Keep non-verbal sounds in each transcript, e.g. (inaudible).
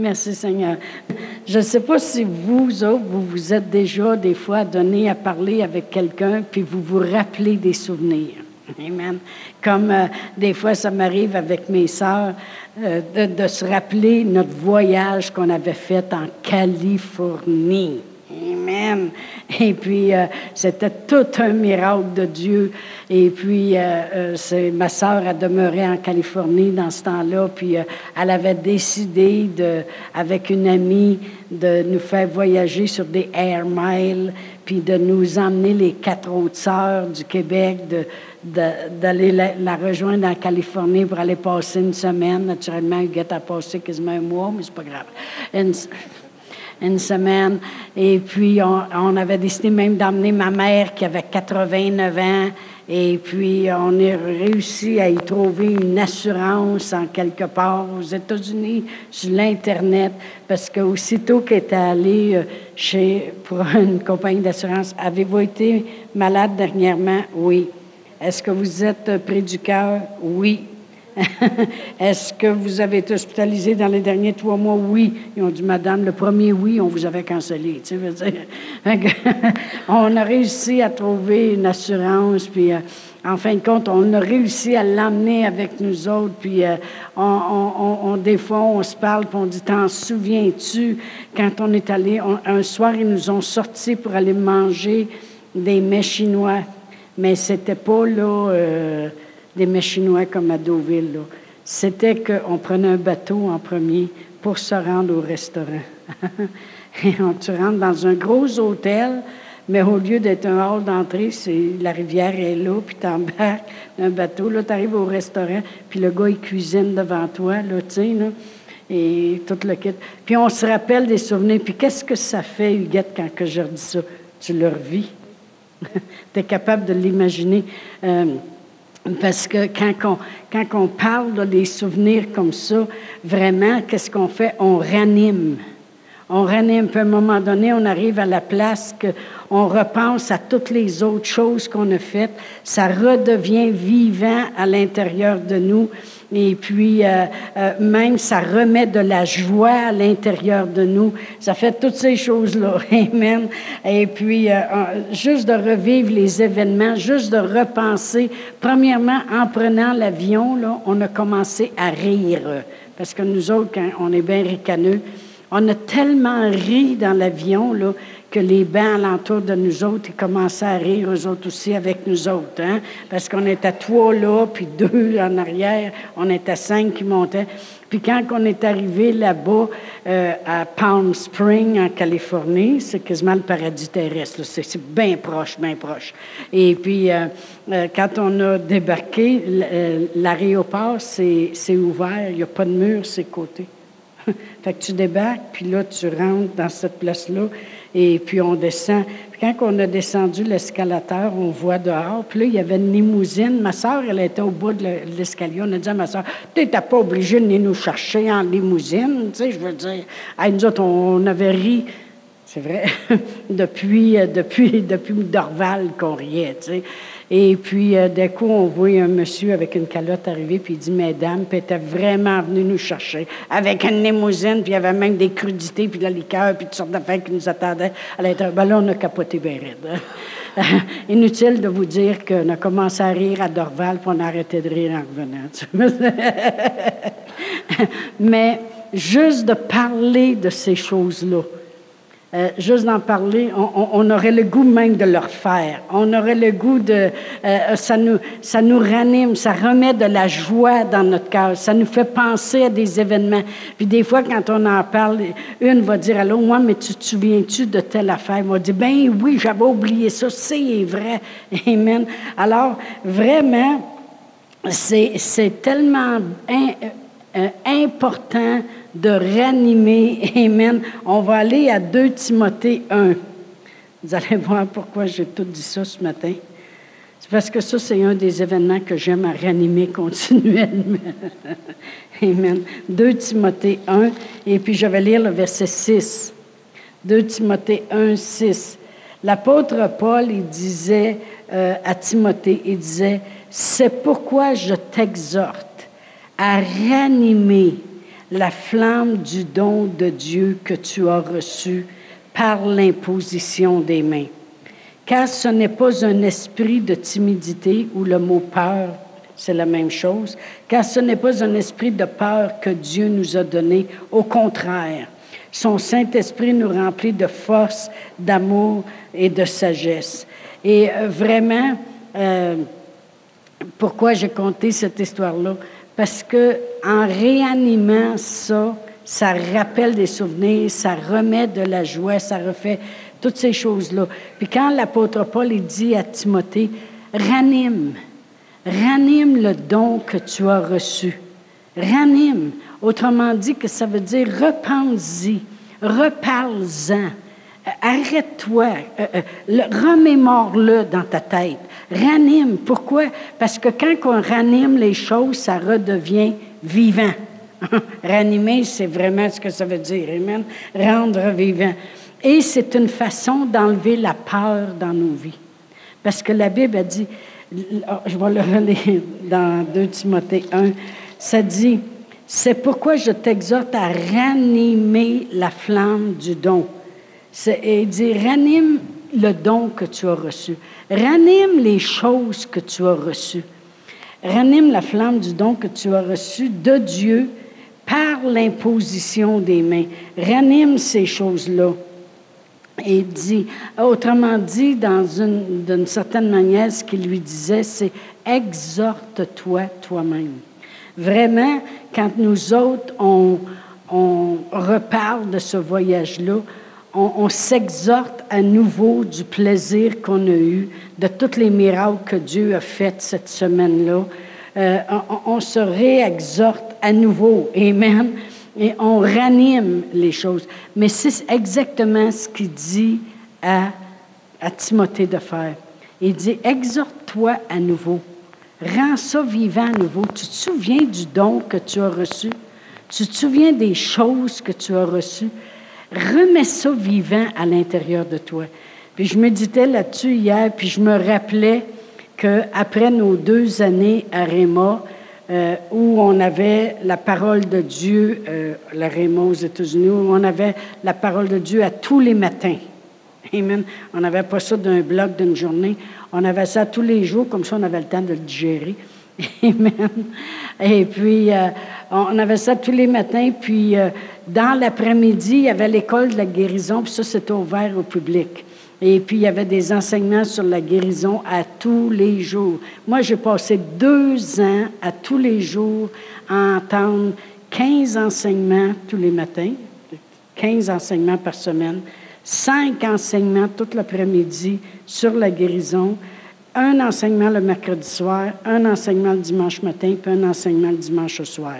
Merci Seigneur. Je ne sais pas si vous autres, vous vous êtes déjà des fois donné à parler avec quelqu'un, puis vous vous rappelez des souvenirs. Amen. Comme euh, des fois, ça m'arrive avec mes sœurs euh, de, se rappeler notre voyage qu'on avait fait en Californie. Amen. Et puis, euh, c'était tout un miracle de Dieu. Et puis, euh, euh, c'est, ma sœur a demeuré en Californie dans ce temps-là. Puis, elle avait décidé, de, avec une amie, de nous faire voyager sur des air miles, puis de nous emmener les quatre autres sœurs du Québec, de, d'aller la, rejoindre en Californie pour aller passer une semaine. Naturellement, Huguette a passé quasiment un mois, mais c'est pas grave semaine. Et puis, on, avait décidé même d'emmener ma mère qui avait 89 ans. Et puis, on a réussi à y trouver une assurance en quelque part aux États-Unis sur l'Internet. Parce qu'aussitôt qu'elle était allée euh, chez, pour (laughs) une compagnie d'assurance, avez-vous été malade dernièrement? Oui. Est-ce que vous êtes près du cœur? Oui. (laughs) Est-ce que vous avez été hospitalisé dans les derniers trois mois? Oui. Ils ont dit, Madame, le premier oui, on vous avait cancellé. Tu (laughs) (laughs) on a réussi à trouver une assurance, puis euh, en fin de compte, on a réussi à l'emmener avec nous autres, puis euh, on, des fois, on se parle, puis on dit, t'en souviens-tu, quand on est allé, un soir, ils nous ont sortis pour aller manger des mets chinois, mais c'était pas là... Euh, des mets chinois comme à Deauville. C'était qu'on prenait un bateau en premier pour se rendre au restaurant. (laughs) Et on, tu rentres dans un gros hôtel, mais au lieu d'être un hall d'entrée, c'est la rivière est là, puis tu embarques un bateau. Là, tu arrives au restaurant, puis le gars, il cuisine devant toi, là, tu sais, là, et tout le kit. Puis on se rappelle des souvenirs. Puis qu'est-ce que ça fait, Huguette, quand que je dis ça? Tu le revis. (laughs) tu es capable de l'imaginer. Euh, parce que quand on, parle des souvenirs comme ça, vraiment, qu'est-ce qu'on fait? On ranime. On ranime. Puis à un moment donné, on arrive à la place qu'on repense à toutes les autres choses qu'on a faites. Ça redevient vivant à l'intérieur de nous. Et puis, euh, euh, même, ça remet de la joie à l'intérieur de nous. Ça fait toutes ces choses-là. (laughs) Amen. Et puis, euh, juste de revivre les événements, juste de repenser. Premièrement, en prenant l'avion, là, on a commencé à rire. Parce que nous autres, quand on est bien ricaneux, on a tellement ri dans l'avion, là, que les bancs alentour de nous autres, ils commençaient à rire, eux autres aussi, avec nous autres. Hein? Parce qu'on était trois là, puis deux en arrière. On était cinq qui montaient. Puis quand on est arrivé là-bas, euh, à Palm Spring, en Californie, c'est quasiment le paradis terrestre. C'est bien proche, bien proche. Et puis, euh, euh, quand on a débarqué, l'aéroport, c'est ouvert. Il n'y a pas de mur, c'est côté. (laughs) fait que tu débarques, puis là, tu rentres dans cette place-là. Et puis on descend. Puis quand on a descendu l'escalateur, on voit dehors. Puis là, il y avait une limousine. Ma soeur, elle était au bout de l'escalier. On a dit à ma soeur, tu n'étais pas obligée de nous chercher en limousine. Tu sais, je veux dire. À nous autres, on avait ri. C'est vrai. (laughs) depuis, euh, depuis, depuis Dorval qu'on riait, tu sais. Et puis, euh, d'un coup, on voit un monsieur avec une calotte arriver, puis il dit Mesdames, puis était vraiment venu nous chercher avec une limousine, puis il y avait même des crudités, puis de la liqueur, puis toutes sortes d'affaires qui nous attendaient à l'intérieur. Ben là, on a capoté bien raide. Hein. (laughs) Inutile de vous dire qu'on a commencé à rire à Dorval, puis on a arrêté de rire en revenant. (laughs) Mais juste de parler de ces choses-là, euh, juste d'en parler, on, aurait le goût même de leur faire. On aurait le goût de... Euh, ça, nous, ça nous ranime, ça remet de la joie dans notre cœur. Ça nous fait penser à des événements. Puis des fois, quand on en parle, une va dire l'autre, moi, mais tu te souviens-tu de telle affaire? Moi, dit, ben oui, j'avais oublié ça, c'est vrai. (laughs) Amen. Alors, vraiment, c'est tellement euh, important de ranimer. Amen. On va aller à 2 Timothée 1. Vous allez voir pourquoi j'ai tout dit ça ce matin. C'est parce que ça, c'est un des événements que j'aime à ranimer continuellement. (laughs) Amen. 2 Timothée 1, et puis je vais lire le verset 6. 2 Timothée 1, 6. L'apôtre Paul, il disait euh, à Timothée, il disait, c'est pourquoi je t'exhorte à ranimer la flamme du don de Dieu que tu as reçu par l'imposition des mains. Car ce n'est pas un esprit de timidité ou le mot peur, c'est la même chose, car ce n'est pas un esprit de peur que Dieu nous a donné, au contraire. Son Saint-Esprit nous remplit de force, d'amour et de sagesse. Et euh, vraiment, euh, pourquoi j'ai compté cette histoire-là? Parce que en réanimant ça, ça rappelle des souvenirs, ça remet de la joie, ça refait toutes ces choses-là. Puis quand l'apôtre Paul dit à Timothée, ranime, ranime le don que tu as reçu. Ranime. Autrement dit, que ça veut dire repense-y, reparle-en. Arrête-toi, euh, euh, remémore-le dans ta tête. Ranime. Pourquoi? Parce que quand on ranime les choses, ça redevient vivant. (laughs) Ranimer, c'est vraiment ce que ça veut dire. Amen. Rendre vivant. Et c'est une façon d'enlever la peur dans nos vies. Parce que la Bible a dit, je vais le relire dans 2 Timothée 1, ça dit, c'est pourquoi je t'exhorte à ranimer la flamme du don. Et il dit, ranime le don que tu as reçu. Ranime les choses que tu as reçues. Ranime la flamme du don que tu as reçu de Dieu par l'imposition des mains. Ranime ces choses-là. Et dit, autrement dit, dans une, d'une certaine manière, ce qu'il lui disait, c'est exhorte-toi toi-même. Vraiment, quand nous autres, on, on reparle de ce voyage-là, on, s'exhorte à nouveau du plaisir qu'on a eu, de tous les miracles que Dieu a fait cette semaine-là. Euh, on, on, se réexhorte à nouveau. Amen. Et on ranime les choses. Mais c'est exactement ce qu'il dit à, à Timothée de faire. Il dit, exhorte-toi à nouveau. Rends ça vivant à nouveau. Tu te souviens du don que tu as reçu? Tu te souviens des choses que tu as reçues? Remets ça vivant à l'intérieur de toi. Puis je méditais là-dessus hier, puis je me rappelais qu'après nos deux années à Réma, euh, où on avait la parole de Dieu, euh, la Réma aux États-Unis, où on avait la parole de Dieu à tous les matins. Amen. On n'avait pas ça d'un bloc d'une journée. On avait ça tous les jours, comme ça on avait le temps de le digérer. (laughs) Amen. Et puis, euh, on avait ça tous les matins. Puis, euh, dans l'après-midi, il y avait l'école de la guérison. Puis ça, c'était ouvert au public. Et puis, il y avait des enseignements sur la guérison à tous les jours. Moi, j'ai passé deux ans à tous les jours à entendre 15 enseignements tous les matins, 15 enseignements par semaine, 5 enseignements tout l'après-midi sur la guérison un enseignement le mercredi soir, un enseignement le dimanche matin, puis un enseignement le dimanche soir.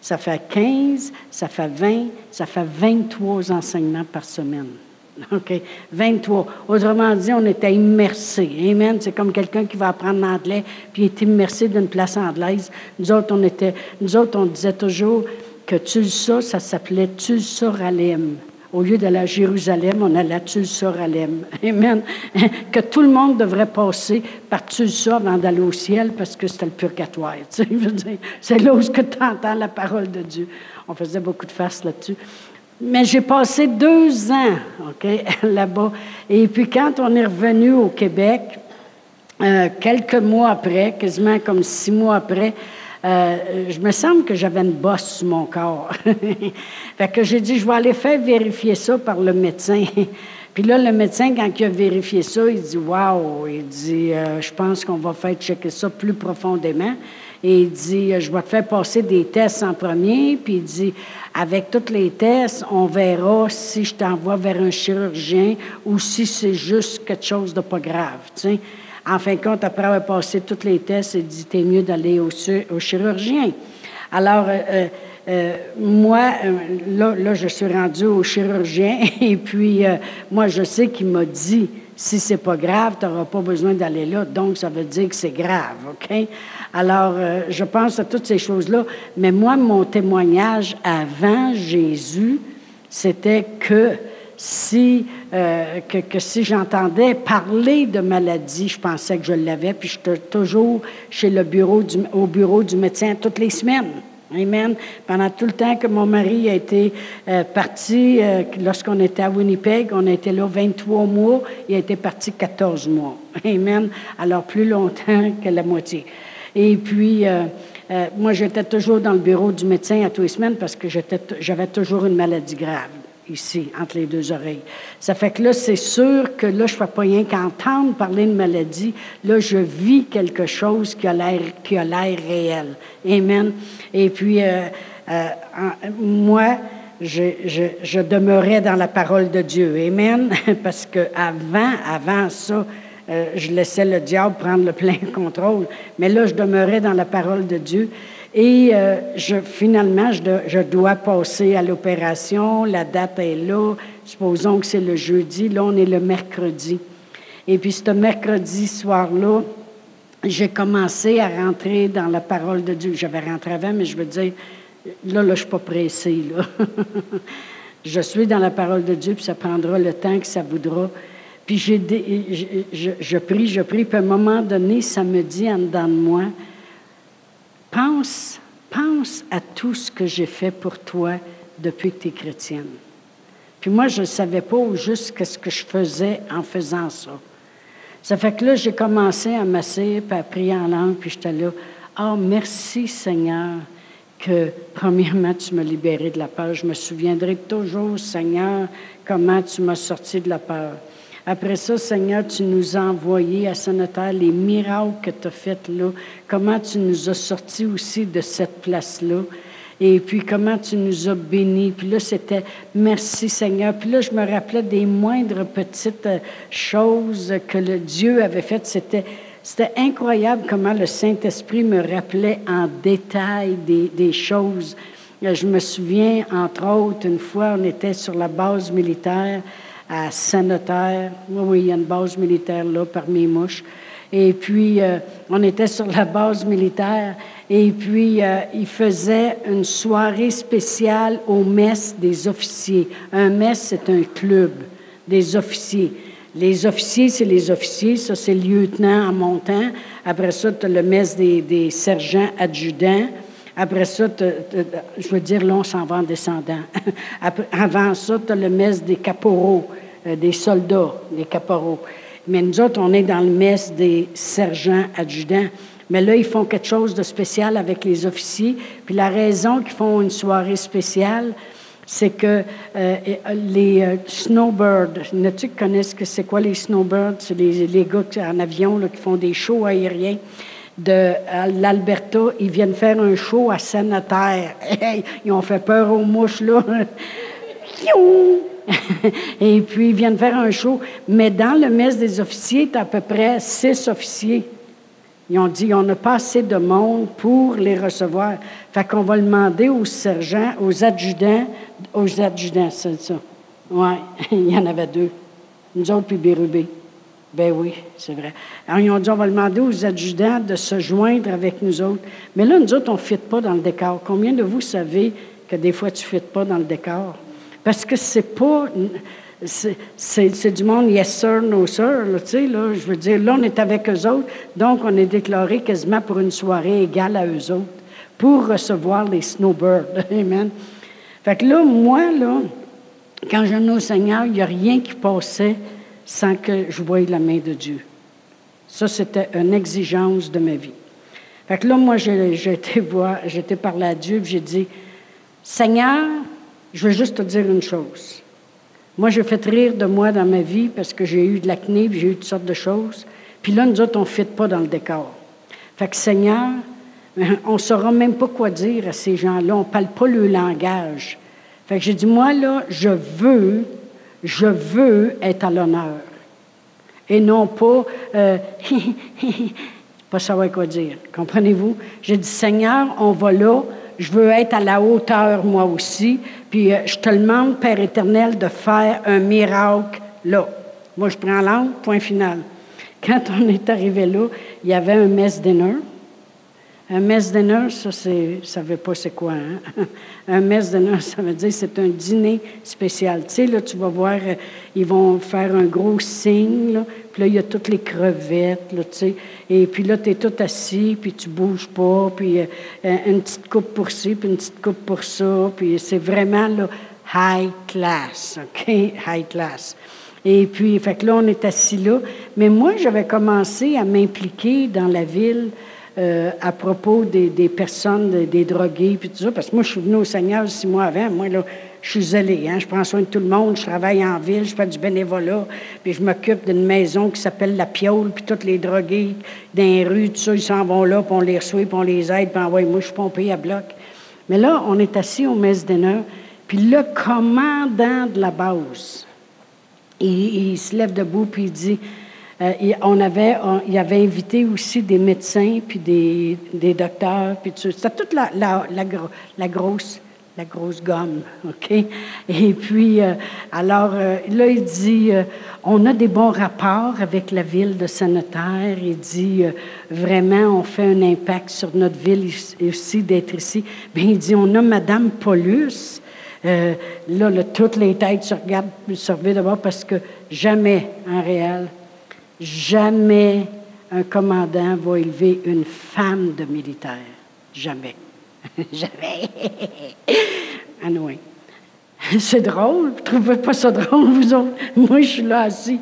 Ça fait 15, ça fait 20, ça fait 23 enseignements par semaine. (laughs) OK? 23. Autrement dit, on était immersés. Amen? C'est comme quelqu'un qui va apprendre l'anglais, puis est immersé d'une place anglaise. Nous autres, on était, nous autres, on disait toujours que Tulsa, ça s'appelait Tulsa Ralem. Au lieu d'aller à Jérusalem, on allait à Tulsa-Ralem. Amen. Que tout le monde devrait passer par Tulsa avant d'aller au ciel parce que c'était le purgatoire. (laughs) c'est là où tu entends la parole de Dieu. On faisait beaucoup de farces là-dessus. Mais j'ai passé deux ans (laughs) là-bas. Et puis quand on est revenu au Québec, euh, quelques mois après, quasiment comme six mois après, euh, je me semble que j'avais une bosse sur mon corps. (laughs) fait que j'ai dit, je vais aller faire vérifier ça par le médecin. (laughs) Puis là, le médecin, quand il a vérifié ça, il dit, wow, il dit, euh, je pense qu'on va faire checker ça plus profondément. Et il dit, je vais te faire passer des tests en premier. Puis il dit, avec tous les tests, on verra si je t'envoie vers un chirurgien ou si c'est juste quelque chose de pas grave. Tu sais. En fin de compte, après avoir passé tous les tests, il dit, t'es mieux d'aller au, chirurgien. Alors, euh, euh, moi, euh, là, là, je suis rendue au chirurgien (laughs) et puis, moi, je sais qu'il m'a dit, si c'est pas grave, tu n'auras pas besoin d'aller là, donc ça veut dire que c'est grave, OK? Alors, je pense à toutes ces choses-là, mais moi, mon témoignage avant Jésus, c'était que si, euh, que, si j'entendais parler de maladie, je pensais que je l'avais, puis j'étais toujours chez le bureau du, au bureau du médecin toutes les semaines. Amen. Pendant tout le temps que mon mari a été euh, parti, euh, lorsqu'on était à Winnipeg, on été là 23 mois, il a été parti 14 mois. (laughs) Amen. Alors plus longtemps que la moitié. Et puis, euh, moi, j'étais toujours dans le bureau du médecin à tous les semaines parce que j'avais toujours une maladie grave ici, entre les deux oreilles. Ça fait que là, c'est sûr que là, je ne fais pas rien qu'entendre parler de maladie. Là, je vis quelque chose qui a l'air, qui a l'air réel. Amen. Et puis, euh, euh, moi, je, je, je, demeurais dans la parole de Dieu. Amen. (laughs) Parce que avant, avant ça, euh, je laissais le diable prendre le plein (laughs) contrôle. Mais là, je demeurais dans la parole de Dieu. Et euh, je, finalement, je, dois passer à l'opération. La date est là. Supposons que c'est le jeudi. Là, on est le mercredi. Et puis, ce mercredi soir-là, j'ai commencé à rentrer dans la parole de Dieu. J'avais rentré avant, mais je veux dire, là, là je ne suis pas pressée. Là. (laughs) je suis dans la parole de Dieu, puis ça prendra le temps que ça voudra. Puis j'ai, je, je, prie, je prie, puis à un moment donné, ça me dit en dedans de moi, Pense, pense à tout ce que j'ai fait pour toi depuis que tu es chrétienne. Puis moi, je ne savais pas juste ce que je faisais en faisant ça. Ça fait que là, j'ai commencé à masser, puis à prier en langue, puis j'étais là. Ah, oh, merci Seigneur que, premièrement, tu m'as libéré de la peur. Je me souviendrai toujours, Seigneur, comment tu m'as sorti de la peur. Après ça, Seigneur, tu nous as envoyés à Saint-Notaire les miracles que tu as faits là, comment tu nous as sortis aussi de cette place-là? Et puis comment tu nous as bénis? Puis là, c'était merci Seigneur. Puis là, je me rappelais des moindres petites euh, choses que le Dieu avait faites. C'était, c'était incroyable comment le Saint-Esprit me rappelait en détail des, des choses. Euh, je me souviens, entre autres, une fois, on était sur la base militaire à Saint-Notaire. Oui, il y a une base militaire là, parmi les mouches. Et puis, euh, on était sur la base militaire. Et puis, euh, il faisait une soirée spéciale au mess des officiers. Un mess, c'est un club des officiers. Les officiers, c'est les officiers. Ça, c'est lieutenant en montant. Après ça, tu as le mess des, des sergents adjudants. Après ça, je veux dire, là, on s'en va en descendant. (laughs) avant ça, tu as le mess des caporaux. Euh, des soldats, des caporaux. Mais nous autres, on est dans le mess des sergents adjudants. Mais là, ils font quelque chose de spécial avec les officiers. Puis la raison qu'ils font une soirée spéciale, c'est que euh, les euh, snowbirds, tu connaissent que c'est quoi les snowbirds? C'est les, les, gars en avion là, qui font des shows aériens de l'Alberta. Ils viennent faire un show à Sainte-Terre. (laughs) ils ont fait peur aux mouches, là. (laughs) (laughs) et puis, ils viennent faire un show. Mais dans le mess des officiers, tu as à peu près six officiers. Ils ont dit, on n'a pas assez de monde pour les recevoir. Fait qu'on va demander aux sergents, aux adjudants, aux adjudants, c'est ça. Oui, il y en avait deux. Nous autres, puis Bérubé. Ben oui, c'est vrai. Alors, ils ont dit, on va demander aux adjudants de se joindre avec nous autres. Mais là, nous autres, on ne fit pas dans le décor. Combien de vous savez que des fois, tu ne fites pas dans le décor? Parce que c'est pas. C'est du monde yes sir, no sir, tu sais, là. Je veux dire, là, on est avec eux autres, donc on est déclaré quasiment pour une soirée égale à eux autres, pour recevoir les snowbirds. (laughs) Amen. Fait que là, moi, là, quand je venais au Seigneur, il n'y a rien qui passait sans que je voie la main de Dieu. Ça, c'était une exigence de ma vie. Fait que là, moi, j'ai été (laughs) voir, j'étais parler à Dieu, j'ai dit, Seigneur, je veux juste te dire une chose. Moi, j'ai fait rire de moi dans ma vie parce que j'ai eu de l'acné, j'ai eu toutes sortes de choses. Puis là, nous autres, on ne fit pas dans le décor. Fait que Seigneur, (laughs) on ne saura même pas quoi dire à ces gens-là. On ne parle pas le langage. Fait que j'ai dit, moi, là, je veux, je veux être à l'honneur. Et non pas, euh, (laughs) pas savoir quoi dire. Comprenez-vous? J'ai dit, Seigneur, on va là, je veux être à la hauteur, moi aussi. Puis euh, je te demande, Père éternel, de faire un miracle là. Moi, je prends l'angle, point final. Quand on est arrivé là, il y avait un mess dinner. Un mess dinner, ça, c'est, ça veut pas c'est quoi, hein? (laughs) Un mess ça veut dire c'est un dîner spécial. Tu sais, là, tu vas voir, euh, ils vont faire un gros signe, là, puis là, il y a toutes les crevettes, là, tu sais, et puis là, tu es tout assis, puis tu bouges pas, puis euh, une petite coupe pour ci, puis une petite coupe pour ça, puis c'est vraiment, là, high class, OK? High class. Et puis, fait que là, on est assis là. Mais moi, j'avais commencé à m'impliquer dans la ville euh, à propos des, personnes, des, drogués, puis tout ça, parce que moi, je suis venu au Seigneur six mois avant. Moi, là, je suis zélée, hein? je prends soin de tout le monde, je travaille en ville, je fais du bénévolat, puis je m'occupe d'une maison qui s'appelle La Piole, puis tous les drogués dans les rues, tout ça, ils s'en vont là, puis on les reçoit, puis on les aide, puis envoie, moi, je suis pompé à bloc. Mais là, on est assis au mess dinner, puis le commandant de la base, il se lève debout, puis il dit, euh, on avait, il avait invité aussi des médecins, puis des, des docteurs, puis tout C'était toute la, la, grosse, la grosse gomme, (laughs) OK? Et puis, euh, alors, euh, là, il dit, on a des bons rapports avec la ville de Sanitaire. Il dit, vraiment, on fait un impact sur notre ville aussi d'être ici. Bien, il dit, on a Madame Paulus. là, là, toutes les têtes se regardent, se d'abord parce que jamais, en réel, Jamais un commandant va élever une femme de militaire. Jamais. (laughs) Jamais. (laughs) Anyway. (laughs) C'est drôle. Vous ne trouvez pas ça drôle, vous autres? Moi, je suis là assis.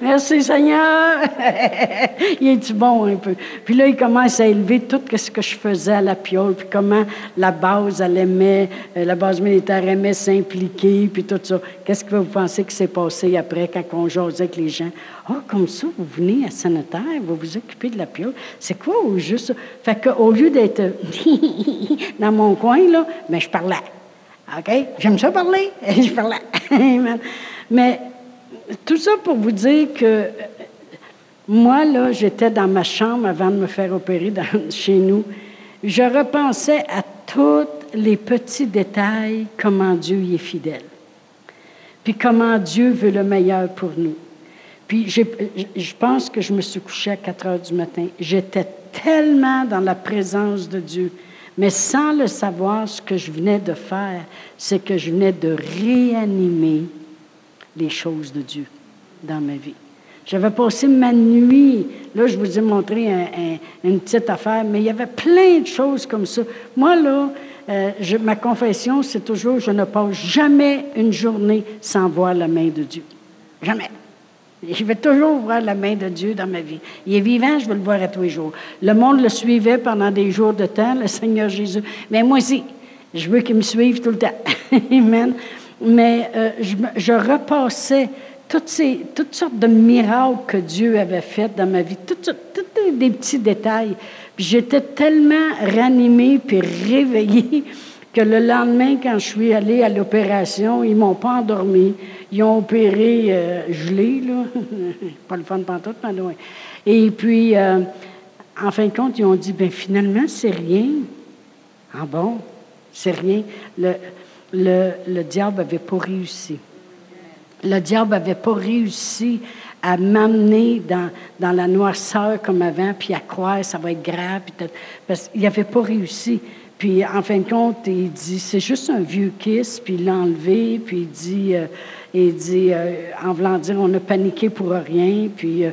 Merci Seigneur. (laughs) il est bon un peu. Puis là, il commence à élever tout ce que je faisais à la piole, puis comment la base, elle aimait, euh, la base militaire aimait s'impliquer, puis tout ça. Qu'est-ce que vous pensez qui s'est passé après quand on jasait avec les gens? Oh, comme ça, vous venez à Sanitaire, vous vous occupez de la piole. C'est quoi au juste? Fait qu'au lieu d'être (laughs) dans mon coin, là, mais je parlais. OK? J'aime ça parler. (laughs) je parlais. (laughs) mais tout ça pour vous dire que moi, là, j'étais dans ma chambre avant de me faire opérer chez nous. Je repensais à tous les petits détails, comment Dieu y est fidèle. Puis comment Dieu veut le meilleur pour nous. Puis je pense que je me suis couchée à 4 heures du matin. J'étais tellement dans la présence de Dieu. Mais sans le savoir, ce que je venais de faire, c'est que je venais de réanimer les choses de Dieu dans ma vie. J'avais passé ma nuit, là je vous ai montré une petite affaire, mais il y avait plein de choses comme ça. Moi, là, euh, ma confession, c'est toujours, je ne passe jamais une journée sans voir la main de Dieu. Jamais. Je vais toujours voir la main de Dieu dans ma vie. Il est vivant, je veux le voir à tous les jours. Le monde le suivait pendant des jours de temps, le Seigneur Jésus. Mais moi aussi, je veux qu'il me suive tout le temps. (laughs) Amen. Mais euh, je, repassais toutes, ces, toutes sortes de miracles que Dieu avait fait dans ma vie, tous des petits détails. J'étais tellement ranimée puis réveillée que le lendemain, quand je suis allée à l'opération, ils m'ont pas endormi. Ils ont opéré euh, gelé, là. (laughs) pas le fun pantoute, mais loin. Et puis, euh, en fin de compte, ils ont dit, ben finalement, c'est rien. Ah bon? C'est rien. Le, le, le diable n'avait pas réussi. Le diable n'avait pas réussi à m'amener dans, dans la noirceur comme avant, puis à croire ça va être grave. Parce qu'il n'avait pas réussi. Puis, en fin de compte, il dit, c'est juste un vieux kiss, puis il l'a enlevé, puis il dit, euh, il dit euh, en voulant dire, on a paniqué pour rien, puis euh,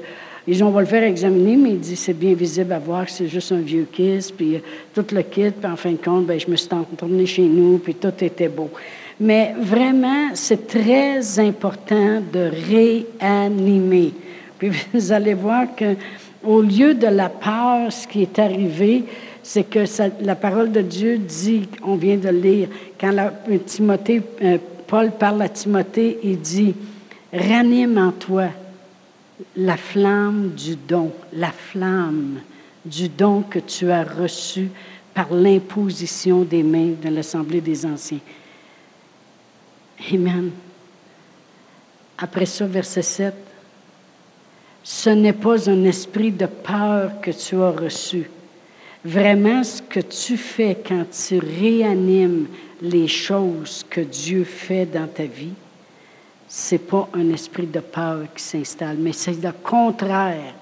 ils ont, on va le faire examiner, mais il dit, c'est bien visible à voir que c'est juste un vieux kiss, puis tout le kit, puis en fin de compte, ben, je me suis retournée chez nous, puis tout était beau. Mais vraiment, c'est très important de réanimer. Puis (laughs) vous allez voir que au lieu de la peur, ce qui est arrivé, c'est que la parole de Dieu dit, on vient de lire, quand Timothée, Paul parle à Timothée, il dit, ranime en toi la flamme du don, la flamme du don que tu as reçu par l'imposition des mains de l'Assemblée des Anciens. Amen. Après ça, verset 7. Ce n'est pas un esprit de peur que tu as reçu, Vraiment, ce que tu fais quand tu réanimes les choses que Dieu fait dans ta vie, c'est pas un esprit de peur qui s'installe, mais c'est le contraire.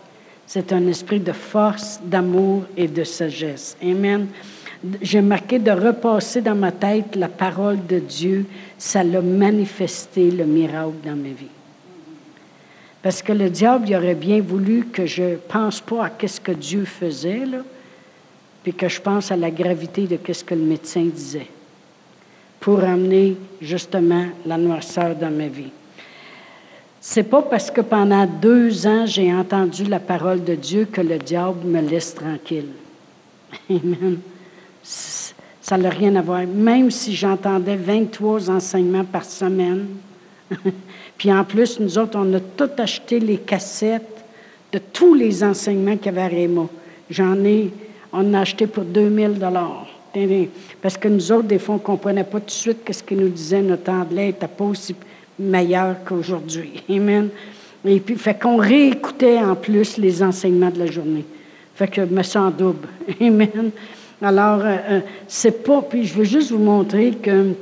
C'est un esprit de force, d'amour et de sagesse. Amen. J'ai marqué de repasser dans ma tête la parole de Dieu. Ça l'a manifesté le miracle dans ma vie. Parce que le diable, il aurait bien voulu que je pense pas à ce que Dieu faisait, là, puis que je pense à la gravité de ce que le médecin disait, pour amener justement la noirceur dans ma vie. C'est pas parce que pendant deux ans, j'ai entendu la parole de Dieu que le diable me laisse tranquille. (laughs) Amen. Ça n'a rien à voir. Même si j'entendais 23 enseignements par semaine, (laughs) puis en plus, nous autres, on a tout acheté les cassettes de tous les enseignements qu'il y avait. J'en ai, on a acheté pour 2000 dollars. Parce que nous autres, des fois, on ne comprenait pas tout de suite ce qu'il nous disait. Notre anglais n'était pas aussi meilleur qu'aujourd'hui. (laughs) Amen. Et puis, fait qu'on réécoutait en plus les enseignements de la journée. Fait que je me sens double. (laughs) Amen. Alors, euh, euh, c'est pas. Puis, je veux juste vous montrer que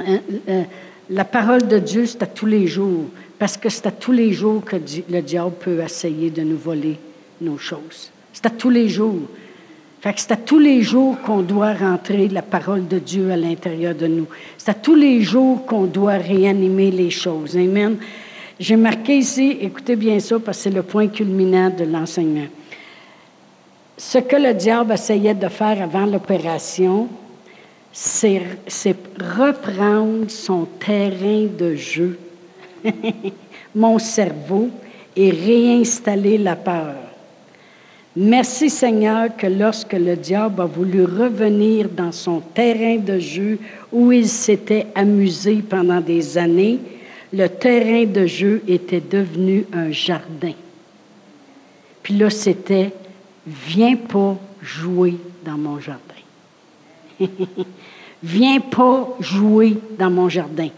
euh, la parole de Dieu, c'est à tous les jours. Parce que c'est à tous les jours que le diable peut essayer de nous voler nos choses. C'est à tous les jours. Fait que c'est à tous les jours qu'on doit rentrer la parole de Dieu à l'intérieur de nous. C'est à tous les jours qu'on doit réanimer les choses. Amen. J'ai marqué ici, écoutez bien ça, parce que c'est le point culminant de l'enseignement. Ce que le diable essayait de faire avant l'opération, c'est reprendre son terrain de jeu, (laughs) mon cerveau, et réinstaller la peur. Merci Seigneur que lorsque le diable a voulu revenir dans son terrain de jeu où il s'était amusé pendant des années, le terrain de jeu était devenu un jardin. Puis là, c'était Viens pas jouer dans mon jardin. (laughs) Viens pas jouer dans mon jardin.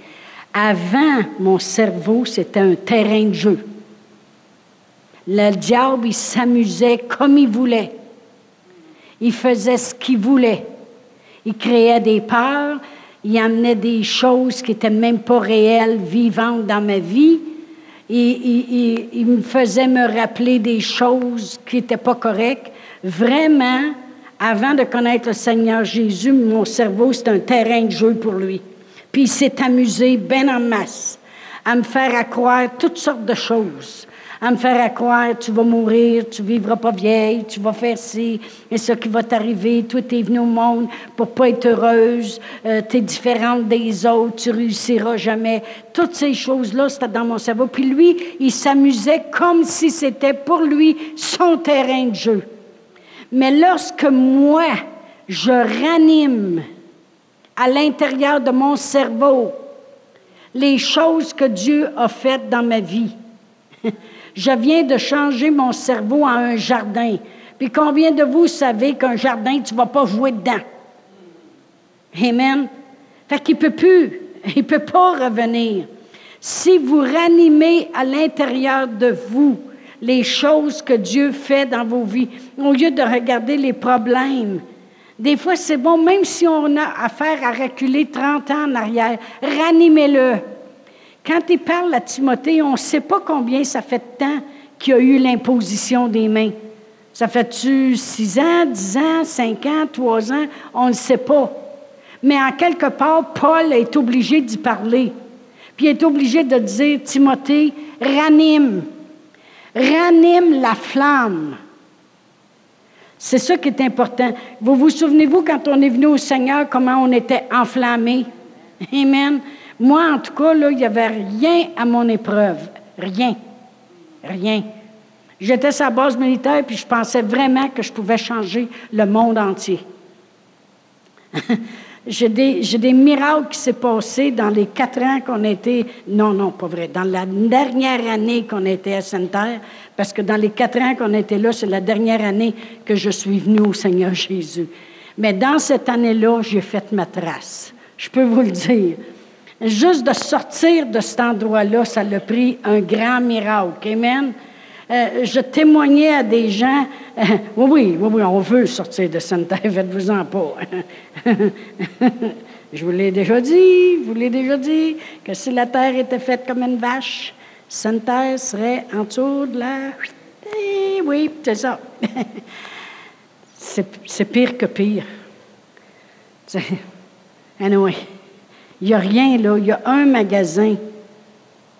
Avant, mon cerveau, c'était un terrain de jeu. Le diable, il s'amusait comme il voulait. Il faisait ce qu'il voulait. Il créait des peurs, il amenait des choses qui n'étaient même pas réelles, vivantes dans ma vie. Il, il, me faisait me rappeler des choses qui n'étaient pas correctes. Vraiment, avant de connaître le Seigneur Jésus, mon cerveau, c'est un terrain de jeu pour lui. Puis il s'est amusé bien en masse à me faire croire toutes sortes de choses à me faire croire, tu vas mourir, tu vivras pas vieille, tu vas faire ci, et ce qui va t'arriver, toi, tu es venu au monde pour pas être heureuse, euh, tu es différente des autres, tu réussiras jamais. Toutes ces choses-là, c'était dans mon cerveau. Puis lui, il s'amusait comme si c'était pour lui son terrain de jeu. Mais lorsque moi, je ranime à l'intérieur de mon cerveau les choses que Dieu a faites dans ma vie, (laughs) Je viens de changer mon cerveau en un jardin. Puis combien de vous savez qu'un jardin, tu ne vas pas jouer dedans? Amen. Fait qu'il ne peut plus. (laughs) Il ne peut pas revenir. Si vous ranimez à l'intérieur de vous les choses que Dieu fait dans vos vies, au lieu de regarder les problèmes, des fois c'est bon, même si on a affaire à reculer 30 ans en arrière, ranimez-le. Quand il parle à Timothée, on ne sait pas combien ça fait de temps qu'il y a eu l'imposition des mains. Ça fait-tu six ans, dix ans, cinq ans, trois ans? On ne sait pas. Mais en quelque part, Paul est obligé d'y parler. Puis il est obligé de dire, Timothée, ranime. Ranime la flamme. C'est ça qui est important. Vous vous souvenez-vous quand on est venu au Seigneur, comment on était enflammé? Amen. Moi, en tout cas, il n'y avait rien à mon épreuve. Rien. Rien. J'étais sa base militaire, puis je pensais vraiment que je pouvais changer le monde entier. (laughs) j'ai, des, miracles qui s'est passé dans les quatre ans qu'on était... Non, non, pas vrai. Dans la dernière année qu'on était à Sainte-Terre, parce que dans les quatre ans qu'on était là, c'est la dernière année que je suis venue au Seigneur Jésus. Mais dans cette année-là, j'ai fait ma trace. Je peux vous le dire. Juste de sortir de cet endroit-là, ça l'a pris un grand miracle. Amen. Euh, je témoignais à des gens, euh, oui, oui, oui, on veut sortir de Sainte-Terre, faites-vous-en pas. (laughs) je vous l'ai déjà dit, je vous l'ai déjà dit, que si la terre était faite comme une vache, Sainte-Terre serait en dessous de la Eh oui, c'est ça. (laughs) c'est pire que pire. (laughs) Anyway, il n'y a rien là. Il y a un magasin.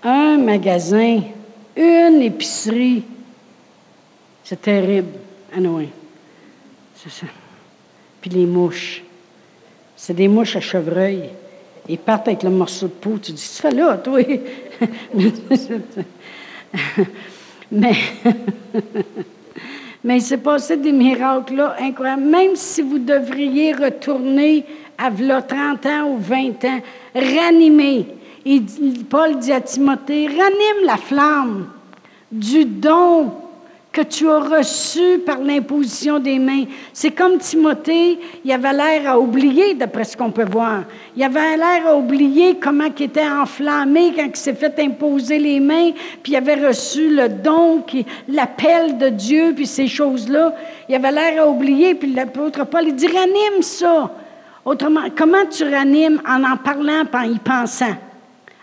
Un magasin. Une épicerie. C'est terrible. Anyway. C'est ça. Puis les mouches. C'est des mouches à chevreuil. Ils partent avec le morceau de peau. Tu dis, tu fais là, toi? (laughs) Mais, (laughs) mais il s'est passé des miracles là incroyables. Même si vous devriez retourner à 30 ans ou 20 ans, ranimer. Et Paul dit à Timothée, ranime la flamme du don que tu as reçu par l'imposition des mains. C'est comme Timothée, il avait l'air à oublier, d'après ce qu'on peut voir. Il avait l'air à oublier comment il était enflammé quand il s'est fait imposer les mains, puis il avait reçu le don, l'appel de Dieu, puis ces choses-là. Il avait l'air à oublier, puis l'apôtre Paul, il dit, ranime ça. Autrement, comment tu ranimes en en parlant, en y pensant?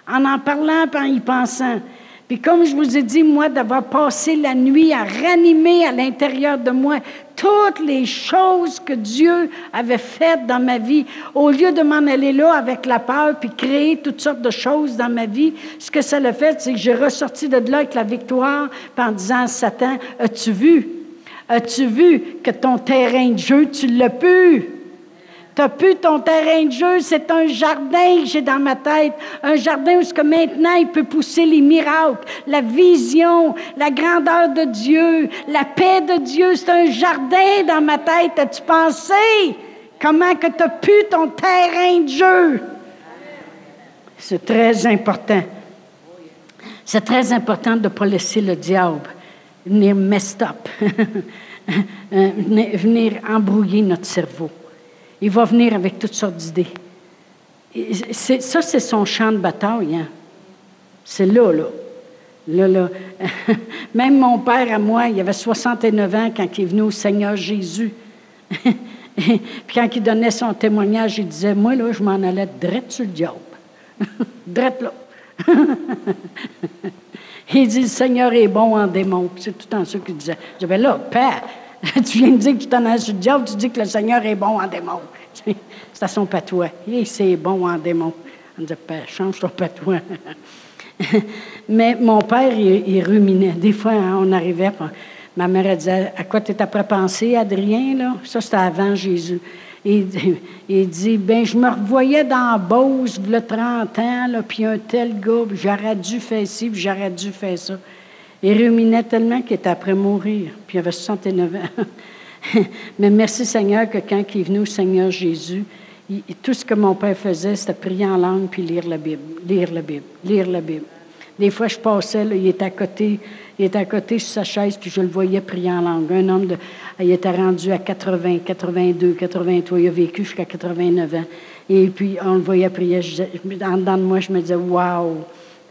En en parlant, en y pensant. Puis comme je vous ai dit, moi, d'avoir passé la nuit à ranimer à l'intérieur de moi toutes les choses que Dieu avait faites dans ma vie, au lieu de m'en aller là avec la peur, puis créer toutes sortes de choses dans ma vie, ce que ça l'a fait, c'est que j'ai ressorti de là avec la victoire, en disant, Satan, as-tu vu? As-tu vu que ton terrain de jeu, tu l'as pu? Tu n'as plus ton terrain de jeu, c'est un jardin que j'ai dans ma tête. Un jardin où ce que maintenant il peut pousser les miracles, la vision, la grandeur de Dieu, la paix de Dieu. C'est un jardin dans ma tête. As-tu pensé comment que tu n'as plus ton terrain de jeu? C'est très important. C'est très important de ne pas laisser le diable venir messed up, (laughs) venir embrouiller notre cerveau. Il va venir avec toutes sortes d'idées. Ça, c'est son champ de bataille. Hein. C'est là, là. Là, là. (laughs) Même mon père à moi, il avait 69 ans quand il est venu au Seigneur Jésus. (laughs) Puis quand il donnait son témoignage, il disait, moi, là, je m'en allais drette sur le diable. (laughs) drette là. il dit, le Seigneur est bon en démon. C'est tout en ça qu'il disait. J'avais là, Père, (laughs) tu viens de dire que tu t'en as le diable, tu dis que le Seigneur est bon en démon. (laughs) C'est à son patois. Et c'est bon en démon. On dit, Père, change ton patois. (laughs) Mais mon père, il, ruminait. Des fois, hein, on arrivait, ma mère elle disait, à quoi tu après pensé, Adrien? Là? Ça, c'était avant Jésus. Il, il dit, ben je me revoyais dans Beauce, le 30 ans, là, puis un tel gars, j'aurais dû faire ci, puis j'aurais dû faire ça. Il ruminait tellement qu'il était après mourir, puis il avait 69 ans. (laughs) Mais merci Seigneur que quand il est venu au Seigneur Jésus, tout ce que mon père faisait, c'était prier en langue puis lire la Bible, lire la Bible, lire la Bible. Des fois, je passais, il était à côté, il était à côté sur sa chaise, puis je le voyais prier en langue. Un homme, il était rendu à 80, 82, 83, il a vécu jusqu'à 89 ans. Et puis, on le voyait prier. en dedans de moi, je me disais, waouh!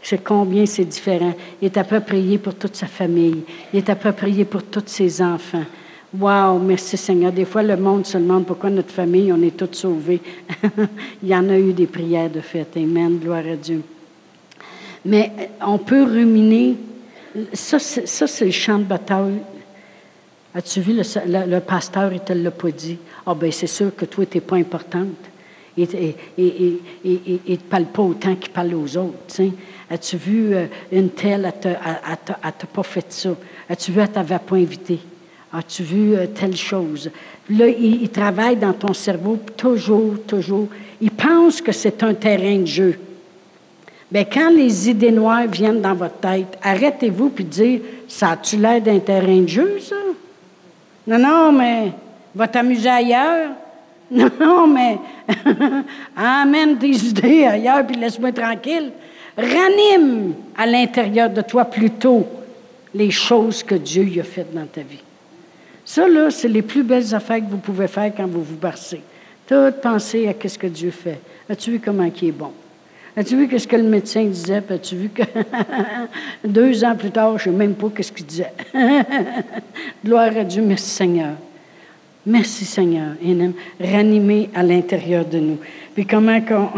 C'est combien c'est différent. Il est approprié pour toute sa famille. Il est approprié pour tous ses enfants. Wow, merci Seigneur. Des fois, le monde se demande pourquoi notre famille, on est tous sauvés. (laughs) Il y en a eu des prières de fête. Amen. Gloire à Dieu. Mais euh, on peut ruminer. Ça, c'est le champ de bataille. As-tu vu, le, pasteur, il te l'a pas dit. Ah, oh, bien, c'est sûr que toi, tu n'es pas importante. Il ne parle pas autant qu'il parle aux autres. As-tu vu euh, une telle, elle t'a pas fait ça? As-tu vu, elle t'avait pas invité? As-tu vu euh, telle chose? Là, il, travaille dans ton cerveau toujours, toujours. Il pense que c'est un terrain de jeu. Bien, quand les idées noires viennent dans votre tête, arrêtez-vous puis dire Ça a-tu l'air d'un terrain de jeu, ça? Non, non, mais va t'amuser ailleurs. (laughs) Non, non, mais (laughs) amène tes idées ailleurs puis laisse-moi tranquille. Ranime à l'intérieur de toi plutôt les choses que Dieu y a faites dans ta vie. Ça, là, c'est les plus belles affaires que vous pouvez faire quand vous vous bercez. Tout penser à ce que Dieu fait. As-tu vu comment il est bon? As-tu vu ce que le médecin disait? As-tu vu que (laughs) deux ans plus tard, je ne sais même pas ce qu'il disait. (laughs) Gloire à Dieu, merci Seigneur. Merci Seigneur. Ranimer à l'intérieur de nous. Puis comment qu'on,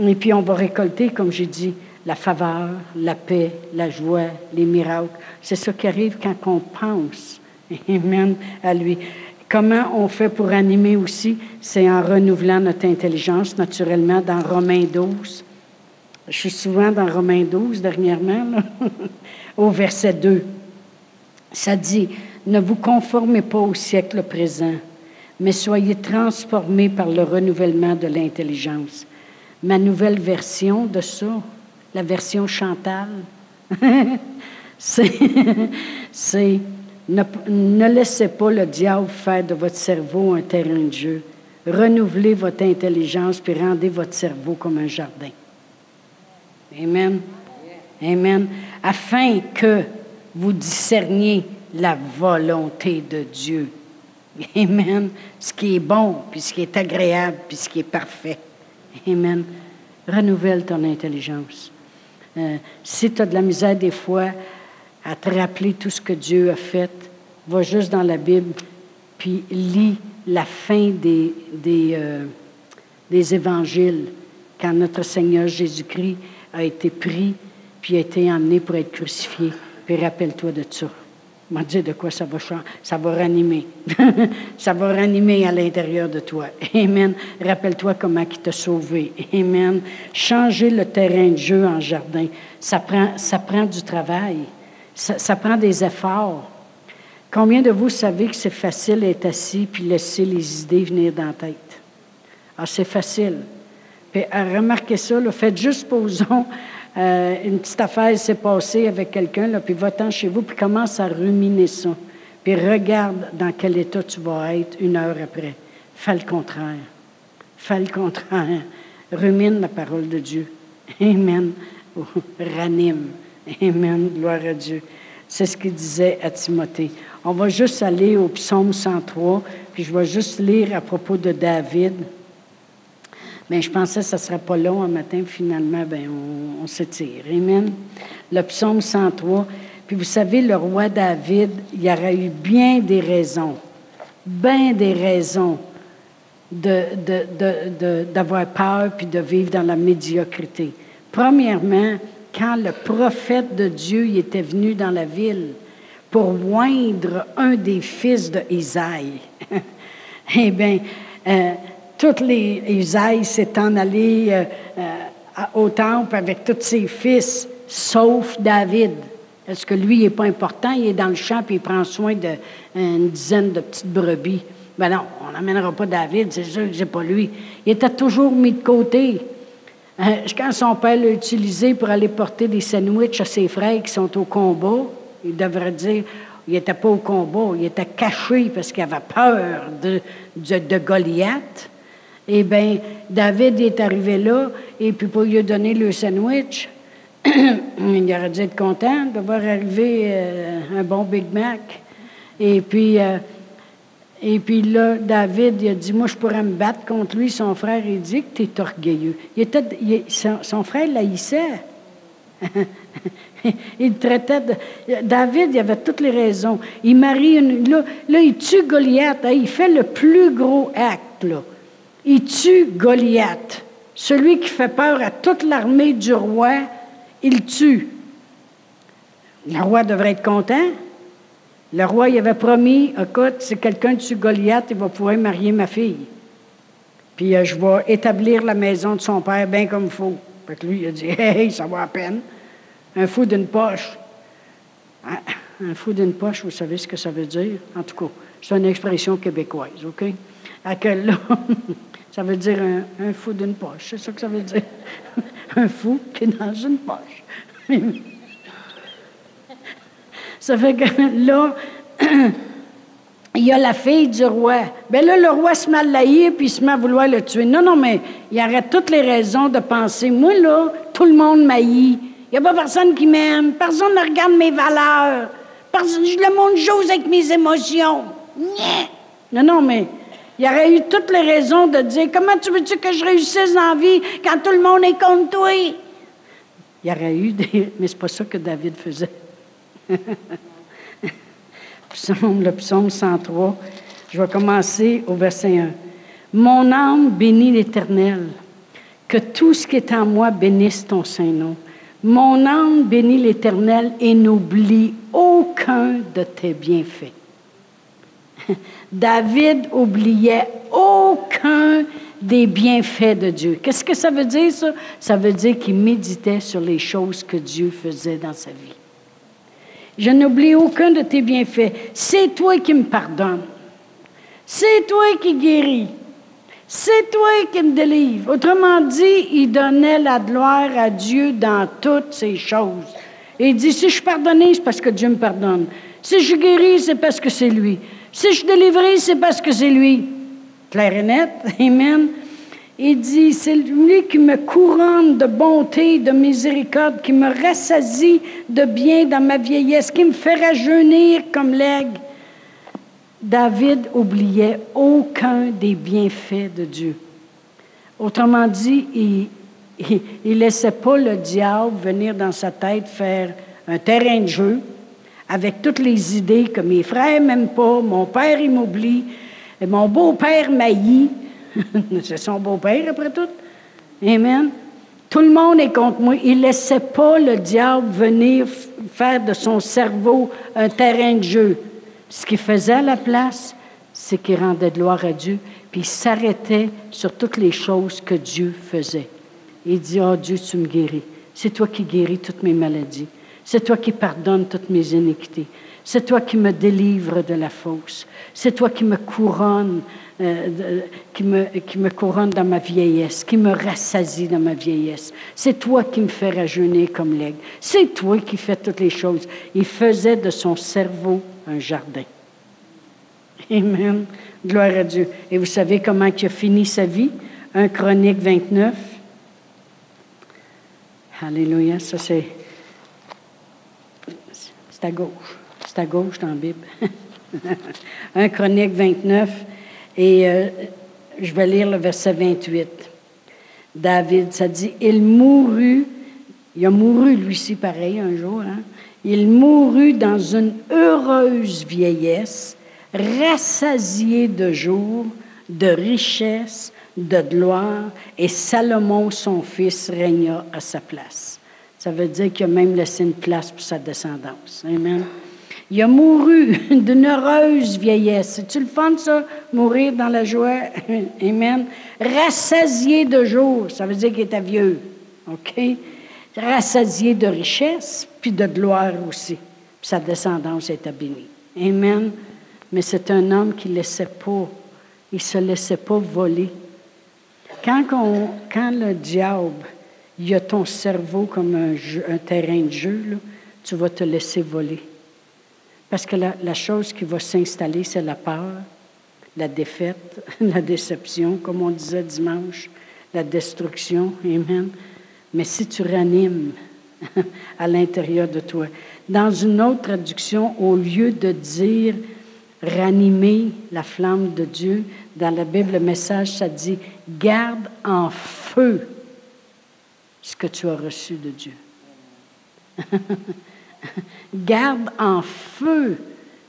(laughs) et puis on va récolter, comme j'ai dit, la faveur, la paix, la joie, les miracles. C'est ça qui arrive quand on pense, (laughs) Amen, à lui. Comment on fait pour animer aussi? C'est en renouvelant notre intelligence, naturellement, dans Romains 12. Je suis souvent dans Romains 12 dernièrement, (laughs) au verset 2. Ça dit, ne vous conformez pas au siècle présent, mais soyez transformés par le renouvellement de l'intelligence. Ma nouvelle version de ça, la version Chantal, (laughs) c'est ne, ne, laissez pas le diable faire de votre cerveau un terrain de jeu. Renouvelez votre intelligence puis rendez votre cerveau comme un jardin. Amen. Amen. Afin que vous discerniez la volonté de Dieu. Amen. Ce qui est bon, puis ce qui est agréable, puis ce qui est parfait. Amen. Renouvelle ton intelligence. Euh, si tu as de la misère des fois à te rappeler tout ce que Dieu a fait, va juste dans la Bible, puis lis la fin des, des, euh, des évangiles, quand notre Seigneur Jésus-Christ a été pris, puis a été emmené pour être crucifié. Puis rappelle-toi de ça m'a dit de quoi ça va changer. Ça va ranimer. (laughs) ça va ranimer à l'intérieur de toi. Amen. Rappelle-toi comment il t'a sauvé. Amen. Changer le terrain de jeu en jardin, ça prend, du travail. Ça, prend des efforts. Combien de vous savez que c'est facile d'être assis puis laisser les idées venir dans la tête? Ah, c'est facile. Puis, remarquez ça, là, faites juste posons euh, une petite affaire s'est passée avec quelqu'un, puis va-t'en chez vous, puis commence à ruminer ça. Puis regarde dans quel état tu vas être une heure après. Fais le contraire. Fais le contraire. Rumine la parole de Dieu. Amen. ranime. Amen. Gloire à Dieu. C'est ce qu'il disait à Timothée. On va juste aller au psaume 103, puis je vais juste lire à propos de David. Mais je pensais que ça ne serait pas long un matin. Finalement, ben, on, s'étire. Amen. Le psaume 103. Puis vous savez, le roi David, il y aurait eu bien des raisons, bien des raisons d'avoir peur puis de vivre dans la médiocrité. Premièrement, quand le prophète de Dieu y était venu dans la ville pour moindre un des fils de Isaïe, (laughs) eh bien, euh, toutes les Isaïe s'étant allé euh, euh, au temple avec tous ses fils, sauf David. Est-ce que lui, il n'est pas important? Il est dans le champ et il prend soin d'une dizaine de petites brebis. Ben non, on n'amènera pas David, c'est sûr que c'est pas lui. Il était toujours mis de côté. Euh, quand son père l'a utilisé pour aller porter des sandwichs à ses frères qui sont au combat, il devrait dire il n'était pas au combat, il était caché parce qu'il avait peur de, de, de Goliath. Eh bien, David est arrivé là, et puis pour lui donner le sandwich, (coughs) il aurait dû être content de voir arriver euh, un bon Big Mac. Et puis, euh, et puis là, David, il a dit, moi, je pourrais me battre contre lui. Son frère, il dit que tu es orgueilleux. Il était, son, frère l'haïssait. (laughs) il traitait de... David, il avait toutes les raisons. Il marie une... Là, là il tue Goliath. Hein, il fait le plus gros acte, là il tue Goliath? Celui qui fait peur à toute l'armée du roi, il tue. Le roi devrait être content. Le roi, il avait promis, écoute, si quelqu'un tue Goliath, il va pouvoir marier ma fille. Puis euh, je vais établir la maison de son père bien comme il faut. Fait que lui, il a dit, hey, ça va à peine. Un fou d'une poche. Ah, un fou d'une poche, vous savez ce que ça veut dire? En tout cas, c'est une expression québécoise, OK? À là, (laughs) Ça veut dire un, fou d'une poche. C'est ça que ça veut dire. (laughs) un fou qui est dans une poche. (laughs) ça fait que là, (clears throat) il y a la fille du roi. Bien là, le roi se met à puis il se met à vouloir le tuer. Non, non, mais il aurait toutes les raisons de penser, moi là, tout le monde m'haït. Il n'y a pas personne qui m'aime. Personne ne regarde mes valeurs. Personne, le montre chose avec mes émotions. Non, non, mais il aurait eu toutes les raisons de dire Comment tu veux-tu que je réussisse en vie quand tout le monde est contre toi? Il y aurait eu des. (laughs) Mais c'est pas ça que David faisait. (laughs) psaume, le psaume 103. Je vais commencer au verset 1. Mon âme bénit l'Éternel. Que tout ce qui est en moi bénisse ton Saint-Nom. Mon âme bénit l'Éternel et n'oublie aucun de tes bienfaits. (laughs) David oubliait aucun des bienfaits de Dieu. Qu'est-ce que ça veut dire, ça? Ça veut dire qu'il méditait sur les choses que Dieu faisait dans sa vie. Je n'oublie aucun de tes bienfaits. C'est toi qui me pardonnes. C'est toi qui guéris. C'est toi qui me délivres. Autrement dit, il donnait la gloire à Dieu dans toutes ces choses. Et il dit, si je suis c'est parce que Dieu me pardonne. Si je guéris, c'est parce que c'est lui. Si je suis délivré, c'est parce que c'est lui. Claire et net. (laughs) Amen. Il dit, c'est lui qui me couronne de bonté, de miséricorde, qui me rassasie de bien dans ma vieillesse, qui me fait rajeunir comme l'aigle. David oubliait aucun des bienfaits de Dieu. Autrement dit, il ne laissait pas le diable venir dans sa tête faire un terrain de jeu avec toutes les idées que mes frères m'aiment pas, mon père il m'oublie, et mon beau-père m'haït. (laughs) C'est son beau-père après tout. Amen. Tout le monde est contre moi. Il ne laissait pas le diable venir faire de son cerveau un terrain de jeu. Ce qu'il faisait à la place, c'est qu'il rendait gloire à Dieu, puis il s'arrêtait sur toutes les choses que Dieu faisait. Il dit, oh Dieu, tu me guéris. C'est toi qui guéris toutes mes maladies. C'est toi qui pardonnes toutes mes iniquités. C'est toi qui me délivres de la fausse. C'est toi qui me couronne, euh, qui, me, qui me couronne dans ma vieillesse, qui me rassasie dans ma vieillesse. C'est toi qui me fais rajeunir comme l'aigle. C'est toi qui fais toutes les choses. Il faisait de son cerveau un jardin. Amen. Gloire à Dieu. Et vous savez comment il a fini sa vie? Un Chronique 29. Alléluia. Ça, c'est. C'est à gauche. C'est à gauche dans la Bible. (laughs) un Chronique 29. Et euh, je vais lire le verset 28. David, ça dit Il mourut. Il a mouru, lui-ci, pareil, un jour. Hein? Il mourut dans une heureuse vieillesse, rassasié de jours, de richesses, de gloire, et Salomon, son fils, régna à sa place. Ça veut dire qu'il a même laissé une place pour sa descendance. Amen. Il a mouru (laughs) d'une heureuse vieillesse. C'est-tu le fun, ça? Mourir dans la joie? (laughs) Amen. Rassasié de jours. Ça veut dire qu'il était vieux. OK? rassasié de richesse, puis de gloire aussi. Puis sa descendance était bénie. Amen. Mais c'est un homme qui ne laissait pas, il se laissait pas voler. Quand le diable, il a ton cerveau comme un, terrain de jeu, tu vas te laisser voler. Parce que la, la chose qui va s'installer, c'est la peur, la défaite, (laughs) la déception, comme on disait dimanche, la destruction. Amen mais si tu ranimes (laughs) à l'intérieur de toi. Dans une autre traduction, au lieu de dire ranimer la flamme de Dieu, dans la Bible, le message, ça dit garde en feu ce que tu as reçu de Dieu. (laughs) garde en feu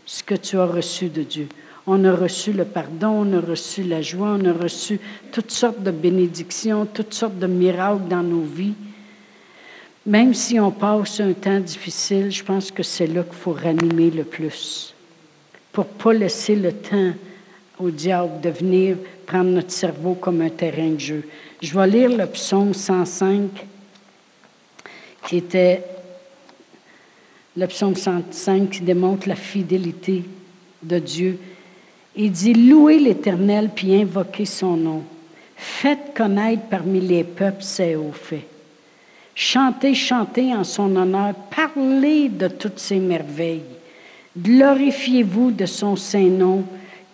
ce que tu as reçu de Dieu. On a reçu le pardon, on a reçu la joie, on a reçu toutes sortes de bénédictions, toutes sortes de miracles dans nos vies. Même si on passe un temps difficile, je pense que c'est là qu'il faut ranimer le plus. Pour ne pas laisser le temps au diable de venir prendre notre cerveau comme un terrain de jeu. Je vais lire le psaume 105, qui était le psaume 105 qui démontre la fidélité de Dieu il dit, louez l'Éternel puis invoquez son nom. Faites connaître parmi les peuples ses hauts faits. Chantez, chantez en son honneur, parlez de toutes ses merveilles. Glorifiez-vous de son saint nom,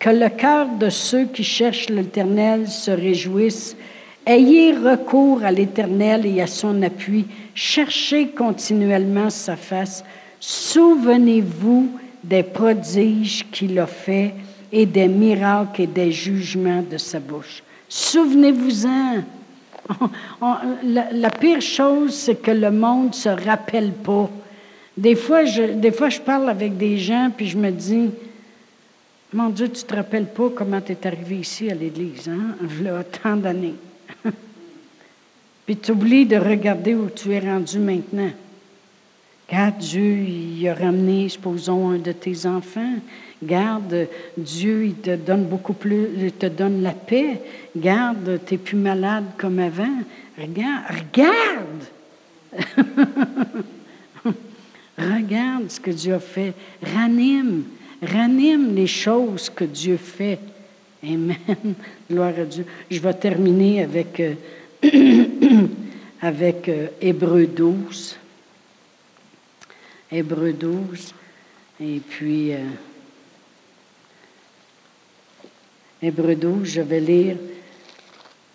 que le cœur de ceux qui cherchent l'Éternel se réjouisse. Ayez recours à l'Éternel et à son appui. Cherchez continuellement sa face. Souvenez-vous des prodiges qu'il a faits et des miracles et des jugements de sa bouche. Souvenez-vous-en. (laughs) La, pire chose, c'est que le monde ne se rappelle pas. Des fois, je, des fois, je parle avec des gens, puis je me dis, mon Dieu, tu te rappelles pas comment tu es arrivé ici à l'Église, hein? (laughs) Là, tant d'années. (laughs) Puis tu oublies de regarder où tu es rendu maintenant. Garde Dieu, il a ramené, supposons, un de tes enfants. Garde, Dieu, il te donne beaucoup plus, il te donne la paix. Garde, tu n'es plus malade comme avant. Regarde, regarde! (laughs) regarde ce que Dieu a fait. Ranime, ranime les choses que Dieu fait. Amen. (laughs) Gloire à Dieu. Je vais terminer avec, euh, (clears throat) avec euh, Hébreu 12. Hébreu 12. Et puis, euh, Hébreu 12, je vais lire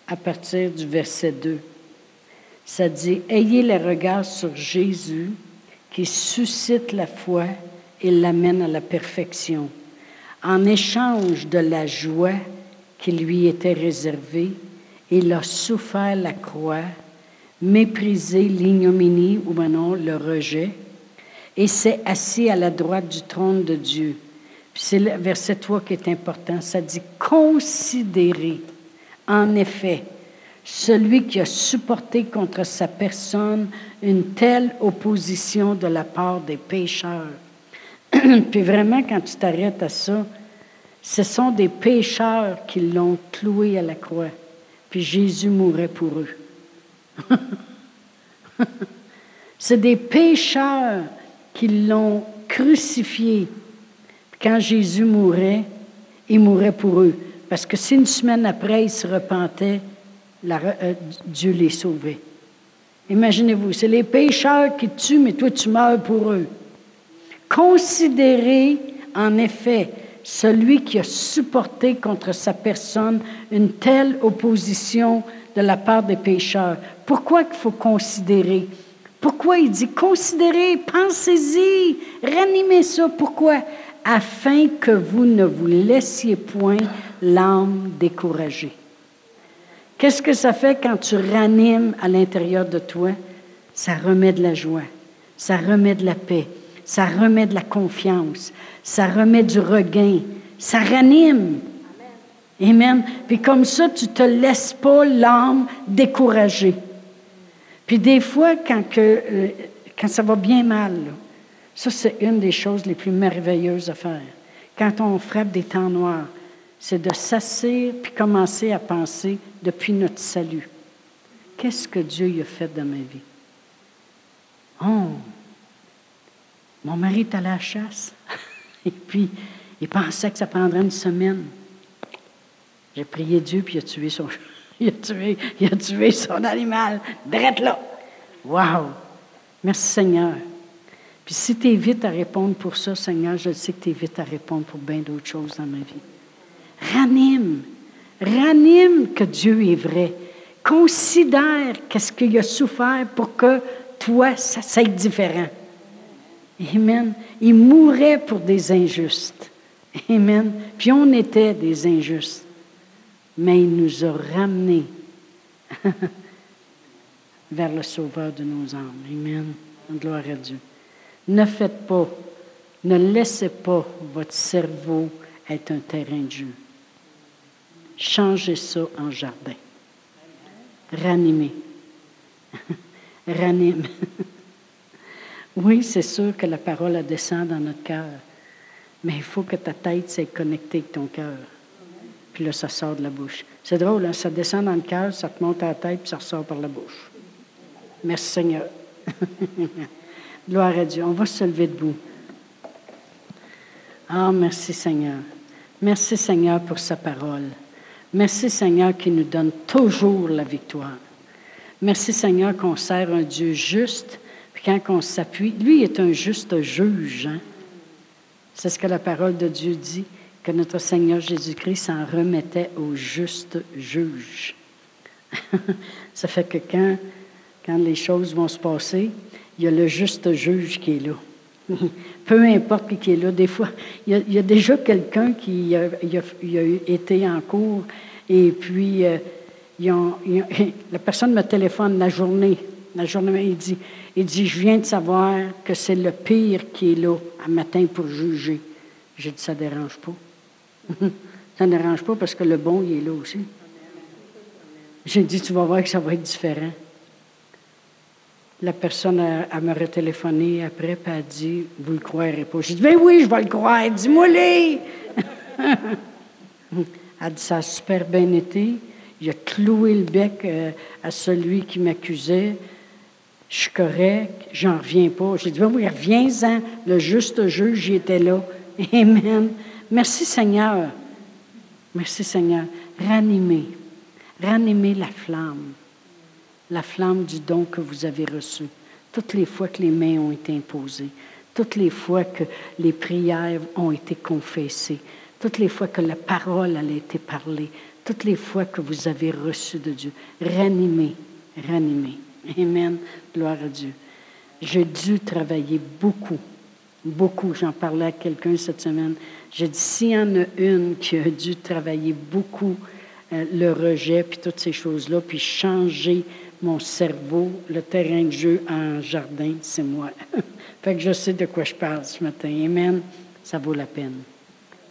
à partir du verset 2. Ça dit, Ayez le regard sur Jésus qui suscite la foi et l'amène à la perfection. En échange de la joie qui lui était réservée, il a souffert la croix, méprisé l'ignominie ou maintenant le rejet, et s'est assis à la droite du trône de Dieu. C'est le verset 3 qui est important. Ça dit considérer, en effet, celui qui a supporté contre sa personne une telle opposition de la part des pécheurs. (clears throat) Puis vraiment, quand tu t'arrêtes à ça, ce sont des pécheurs qui l'ont cloué à la croix. Puis Jésus mourait pour eux. (laughs) C'est des pécheurs qui l'ont crucifié. Quand Jésus mourait, il mourait pour eux. Parce que si une semaine après, ils se repentaient, euh, Dieu les sauvait. Imaginez-vous, c'est les pécheurs qui tuent, mais toi tu meurs pour eux. Considérez en effet celui qui a supporté contre sa personne une telle opposition de la part des pécheurs. Pourquoi il faut considérer? Pourquoi il dit considérez, pensez-y, ranimez ça? Pourquoi? Afin que vous ne vous laissiez point l'âme découragée. Qu'est-ce que ça fait quand tu ranimes à l'intérieur de toi? Ça remet de la joie, ça remet de la paix, ça remet de la confiance, ça remet du regain, ça ranime. Amen. Puis comme ça, tu te laisses pas l'âme découragée. Puis des fois, quand, que, euh, quand ça va bien mal, ça c'est une des choses les plus merveilleuses à faire. Quand on frappe des temps noirs, c'est de s'asseoir puis commencer à penser depuis notre salut. Qu'est-ce que Dieu a fait dans ma vie? Oh, mon mari est à la chasse. (laughs) Et puis, il pensait que ça prendrait une semaine. J'ai prié Dieu, puis il a tué son, (laughs) il a tué, il a tué son animal. Drette là. Wow! Merci Seigneur. Puis si tu es vite à répondre pour ça, Seigneur, je sais que tu es vite à répondre pour bien d'autres choses dans ma vie. Ranime. Ranime que Dieu est vrai. Considère qu'est-ce qu'il a souffert pour que toi, ça soit différent. Amen. Il mourait pour des injustes. Amen. Puis on était des injustes. Mais il nous a ramenés (laughs) vers le Sauveur de nos âmes. Amen. Gloire à Dieu. Ne faites pas, ne laissez pas votre cerveau être un terrain de jeu. Changez ça en jardin. Ranimez. (laughs) Ranime. Oui, c'est sûr que la parole descend dans notre cœur, mais il faut que ta tête soit connectée avec ton cœur. Puis là, ça sort de la bouche. C'est drôle, hein? ça descend dans le cœur, ça te monte à la tête, puis ça ressort par la bouche. Merci Seigneur. (laughs) Gloire à Dieu. On va se lever debout. Ah, merci Seigneur. Merci Seigneur pour sa parole. Merci Seigneur qui nous donne toujours la victoire. Merci Seigneur qu'on sert un Dieu juste, quand on s'appuie, lui est un juste juge. Hein? C'est ce que la parole de Dieu dit, que notre Seigneur Jésus-Christ s'en remettait au juste juge. (laughs) Ça fait que quand, quand les choses vont se passer, il y a le juste juge qui est là. (laughs) Peu importe qui est là. Des fois, il y a, déjà quelqu'un qui a, été en cours et puis euh, (laughs) la personne me téléphone la journée. La journée, il dit, il dit, je viens de savoir que c'est le pire qui est là à matin pour juger. J'ai dit, ça ne dérange pas. (laughs) ça ne dérange pas parce que le bon, il est là aussi. J'ai dit, tu vas voir que ça va être différent. La personne, elle, me retéléphoné après, puis elle a dit Vous le croirez pas. J'ai dit Ben oui, je vais le croire. Dis-moi les (laughs) Elle dit Ça a super bien été. Il a cloué le bec euh, à celui qui m'accusait. Je suis correct, j'en reviens pas. J'ai dit Ben oui, reviens-en. Le juste juge, j'y étais là. (laughs) Amen. Merci Seigneur. Merci Seigneur. Ranimez. Ranimez la flamme la flamme du don que vous avez reçu, toutes les fois que les mains ont été imposées, toutes les fois que les prières ont été confessées, toutes les fois que la parole a été parlée, toutes les fois que vous avez reçu de Dieu. Ranimez, ranimez. Amen. Gloire à Dieu. J'ai dû travailler beaucoup, beaucoup. J'en parlais à quelqu'un cette semaine. J'ai dit, s'il y en a une qui a dû travailler beaucoup, euh, le rejet, puis toutes ces choses-là, puis changer mon cerveau, le terrain de jeu en jardin, c'est moi. (laughs) fait que je sais de quoi je parle ce matin. Amen. Ça vaut la peine.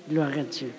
Gloire à Dieu.